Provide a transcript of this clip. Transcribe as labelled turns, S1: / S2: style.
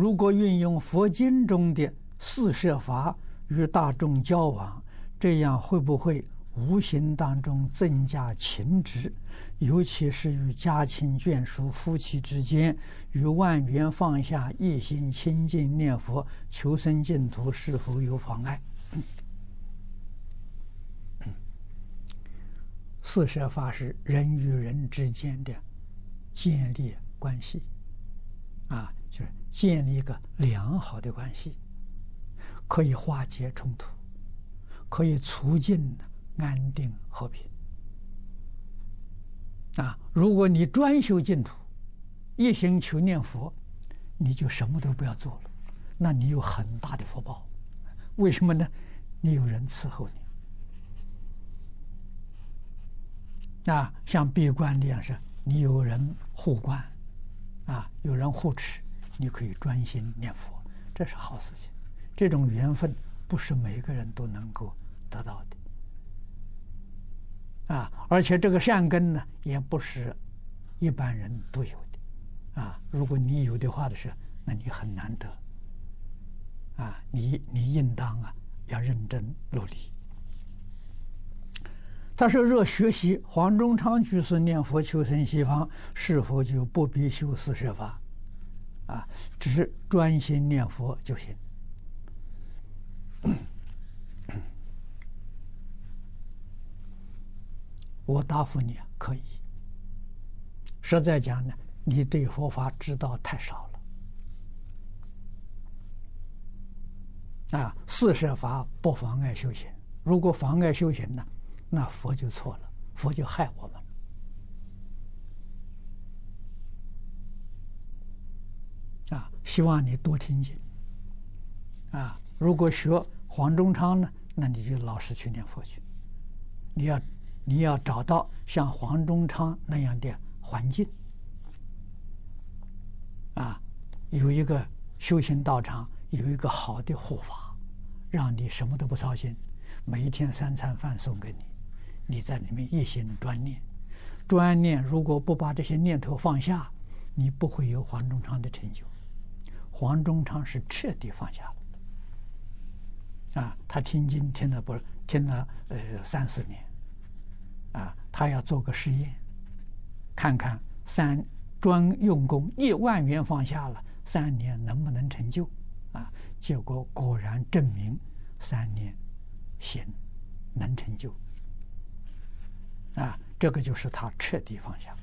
S1: 如果运用佛经中的四摄法与大众交往，这样会不会无形当中增加情执？尤其是与家亲眷属、夫妻之间，与万缘放下，一心清净念佛、求生净土，是否有妨碍？四摄法是人与人之间的建立关系，啊，就是建立一个良好的关系，可以化解冲突，可以促进安定和平。啊，如果你专修净土，一心求念佛，你就什么都不要做了，那你有很大的福报。为什么呢？你有人伺候你。啊，像闭关那样是，你有人护关，啊，有人护持，你可以专心念佛，这是好事情。这种缘分不是每个人都能够得到的，啊，而且这个善根呢，也不是一般人都有的，啊，如果你有的话的是，那你很难得，啊，你你应当啊，要认真努力。他说：“若学习黄忠昌居士念佛求生西方，是否就不必修四摄法？啊，只是专心念佛就行。”我答复你啊，可以。实在讲呢，你对佛法知道太少了。啊，四摄法不妨碍修行，如果妨碍修行呢？那佛就错了，佛就害我们啊！希望你多听经啊！如果学黄忠昌呢，那你就老实去念佛去。你要你要找到像黄忠昌那样的环境啊，有一个修行道场，有一个好的护法，让你什么都不操心，每一天三餐饭送给你。你在里面一心专念，专念，如果不把这些念头放下，你不会有黄忠昌的成就。黄忠昌是彻底放下了，啊，他听经听了不听了呃三四年，啊，他要做个实验，看看三专用功一万元放下了三年能不能成就，啊，结果果然证明三年行能成就。啊，这个就是他彻底放下。